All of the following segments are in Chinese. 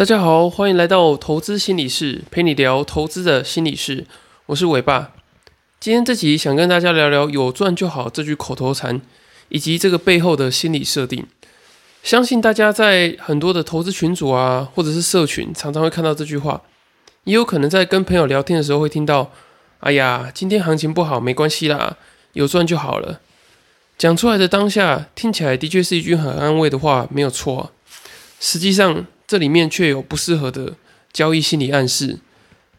大家好，欢迎来到投资心理室，陪你聊投资的心理事。我是伟爸。今天这集想跟大家聊聊“有赚就好”这句口头禅，以及这个背后的心理设定。相信大家在很多的投资群组啊，或者是社群，常常会看到这句话，也有可能在跟朋友聊天的时候会听到：“哎呀，今天行情不好，没关系啦，有赚就好了。”讲出来的当下，听起来的确是一句很安慰的话，没有错。实际上，这里面却有不适合的交易心理暗示。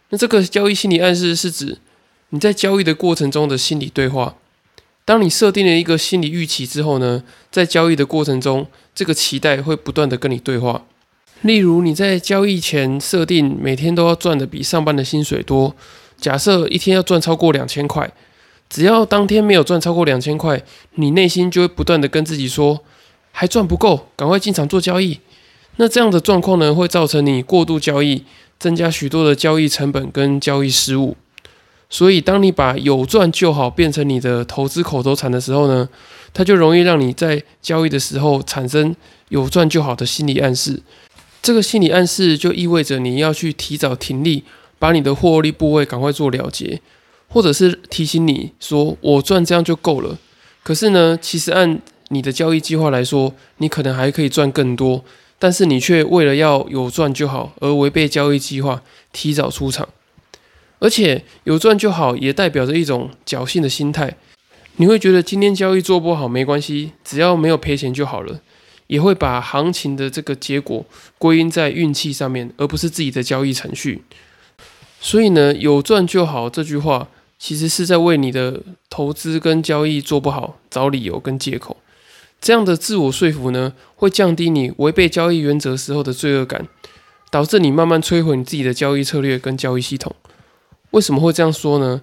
那这个交易心理暗示是指你在交易的过程中的心理对话。当你设定了一个心理预期之后呢，在交易的过程中，这个期待会不断的跟你对话。例如，你在交易前设定每天都要赚的比上班的薪水多，假设一天要赚超过两千块。只要当天没有赚超过两千块，你内心就会不断的跟自己说，还赚不够，赶快进场做交易。那这样的状况呢，会造成你过度交易，增加许多的交易成本跟交易失误。所以，当你把有赚就好变成你的投资口头禅的时候呢，它就容易让你在交易的时候产生有赚就好的心理暗示。这个心理暗示就意味着你要去提早停利，把你的获利部位赶快做了结。或者是提醒你说我赚这样就够了，可是呢，其实按你的交易计划来说，你可能还可以赚更多，但是你却为了要有赚就好而违背交易计划，提早出场。而且有赚就好也代表着一种侥幸的心态，你会觉得今天交易做不好没关系，只要没有赔钱就好了，也会把行情的这个结果归因在运气上面，而不是自己的交易程序。所以呢，有赚就好这句话。其实是在为你的投资跟交易做不好找理由跟借口，这样的自我说服呢，会降低你违背交易原则时候的罪恶感，导致你慢慢摧毁你自己的交易策略跟交易系统。为什么会这样说呢？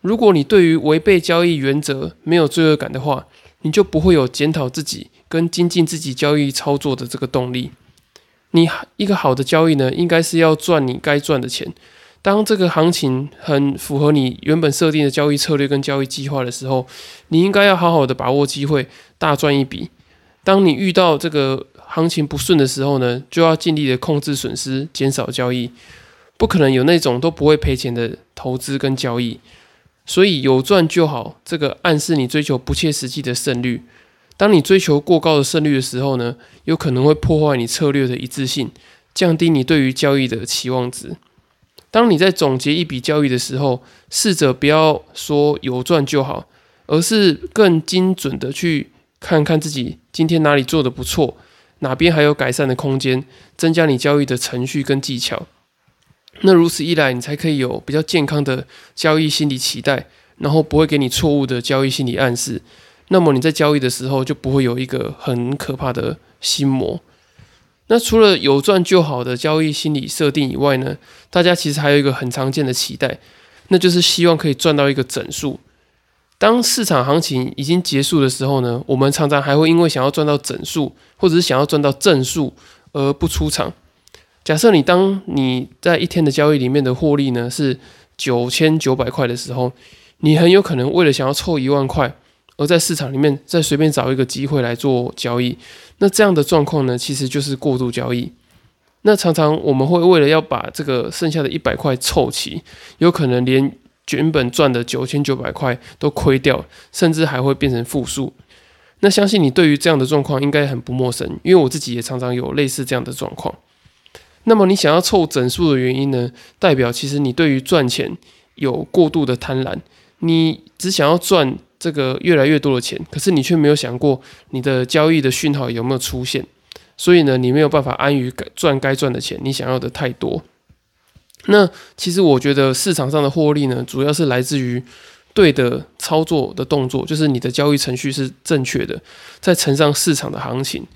如果你对于违背交易原则没有罪恶感的话，你就不会有检讨自己跟精进自己交易操作的这个动力。你一个好的交易呢，应该是要赚你该赚的钱。当这个行情很符合你原本设定的交易策略跟交易计划的时候，你应该要好好的把握机会，大赚一笔。当你遇到这个行情不顺的时候呢，就要尽力的控制损失，减少交易。不可能有那种都不会赔钱的投资跟交易。所以有赚就好，这个暗示你追求不切实际的胜率。当你追求过高的胜率的时候呢，有可能会破坏你策略的一致性，降低你对于交易的期望值。当你在总结一笔交易的时候，试着不要说有赚就好，而是更精准的去看看自己今天哪里做的不错，哪边还有改善的空间，增加你交易的程序跟技巧。那如此一来，你才可以有比较健康的交易心理期待，然后不会给你错误的交易心理暗示。那么你在交易的时候就不会有一个很可怕的心魔。那除了有赚就好的交易心理设定以外呢，大家其实还有一个很常见的期待，那就是希望可以赚到一个整数。当市场行情已经结束的时候呢，我们常常还会因为想要赚到整数，或者是想要赚到正数而不出场。假设你当你在一天的交易里面的获利呢是九千九百块的时候，你很有可能为了想要凑一万块。而在市场里面再随便找一个机会来做交易，那这样的状况呢，其实就是过度交易。那常常我们会为了要把这个剩下的一百块凑齐，有可能连原本赚的九千九百块都亏掉，甚至还会变成负数。那相信你对于这样的状况应该很不陌生，因为我自己也常常有类似这样的状况。那么你想要凑整数的原因呢，代表其实你对于赚钱有过度的贪婪，你只想要赚。这个越来越多的钱，可是你却没有想过你的交易的讯号有没有出现，所以呢，你没有办法安于赚该赚的钱，你想要的太多。那其实我觉得市场上的获利呢，主要是来自于对的操作的动作，就是你的交易程序是正确的，再乘上市场的行情。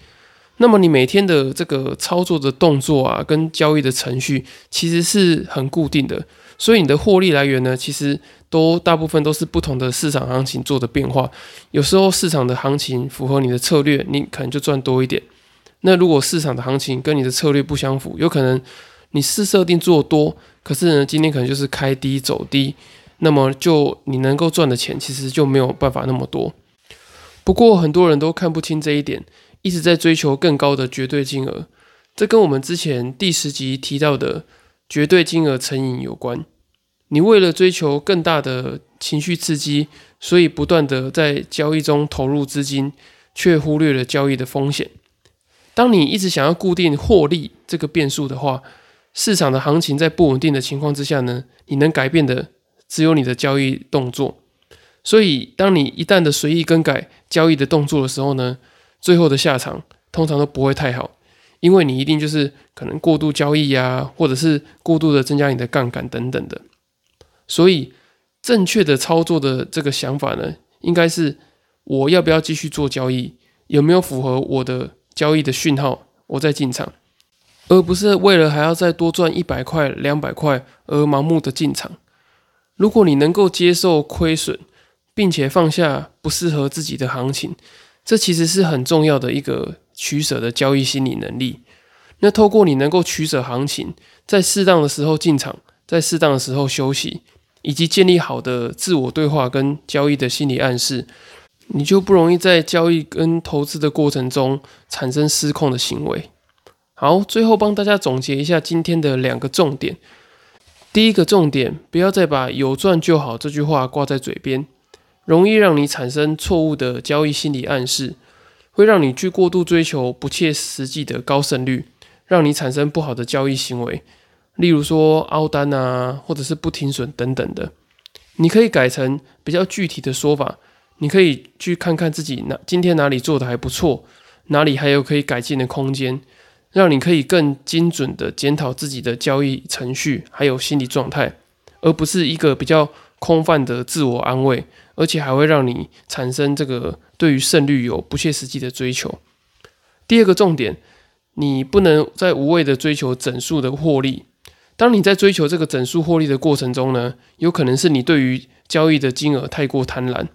那么你每天的这个操作的动作啊，跟交易的程序其实是很固定的。所以你的获利来源呢，其实都大部分都是不同的市场行情做的变化。有时候市场的行情符合你的策略，你可能就赚多一点。那如果市场的行情跟你的策略不相符，有可能你是设定做多，可是呢今天可能就是开低走低，那么就你能够赚的钱其实就没有办法那么多。不过很多人都看不清这一点，一直在追求更高的绝对金额。这跟我们之前第十集提到的绝对金额成瘾有关。你为了追求更大的情绪刺激，所以不断的在交易中投入资金，却忽略了交易的风险。当你一直想要固定获利这个变数的话，市场的行情在不稳定的情况之下呢，你能改变的只有你的交易动作。所以，当你一旦的随意更改交易的动作的时候呢，最后的下场通常都不会太好，因为你一定就是可能过度交易呀，或者是过度的增加你的杠杆等等的。所以，正确的操作的这个想法呢，应该是我要不要继续做交易，有没有符合我的交易的讯号，我再进场，而不是为了还要再多赚一百块、两百块而盲目的进场。如果你能够接受亏损，并且放下不适合自己的行情，这其实是很重要的一个取舍的交易心理能力。那透过你能够取舍行情，在适当的时候进场，在适当的时候休息。以及建立好的自我对话跟交易的心理暗示，你就不容易在交易跟投资的过程中产生失控的行为。好，最后帮大家总结一下今天的两个重点。第一个重点，不要再把“有赚就好”这句话挂在嘴边，容易让你产生错误的交易心理暗示，会让你去过度追求不切实际的高胜率，让你产生不好的交易行为。例如说凹单啊，或者是不停损等等的，你可以改成比较具体的说法。你可以去看看自己哪今天哪里做的还不错，哪里还有可以改进的空间，让你可以更精准的检讨自己的交易程序还有心理状态，而不是一个比较空泛的自我安慰，而且还会让你产生这个对于胜率有不切实际的追求。第二个重点，你不能再无谓的追求整数的获利。当你在追求这个整数获利的过程中呢，有可能是你对于交易的金额太过贪婪，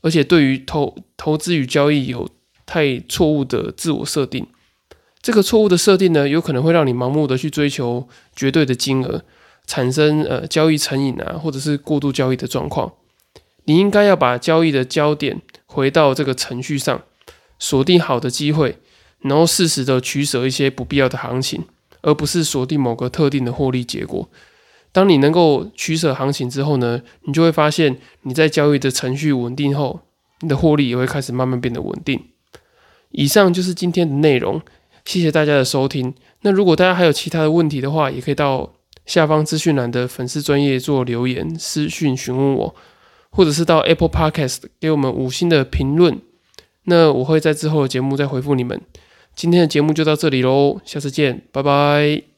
而且对于投投资与交易有太错误的自我设定。这个错误的设定呢，有可能会让你盲目的去追求绝对的金额，产生呃交易成瘾啊，或者是过度交易的状况。你应该要把交易的焦点回到这个程序上，锁定好的机会，然后适时的取舍一些不必要的行情。而不是锁定某个特定的获利结果。当你能够取舍行情之后呢，你就会发现你在交易的程序稳定后，你的获利也会开始慢慢变得稳定。以上就是今天的内容，谢谢大家的收听。那如果大家还有其他的问题的话，也可以到下方资讯栏的粉丝专业做留言私讯询问我，或者是到 Apple Podcast 给我们五星的评论。那我会在之后的节目再回复你们。今天的节目就到这里喽，下次见，拜拜。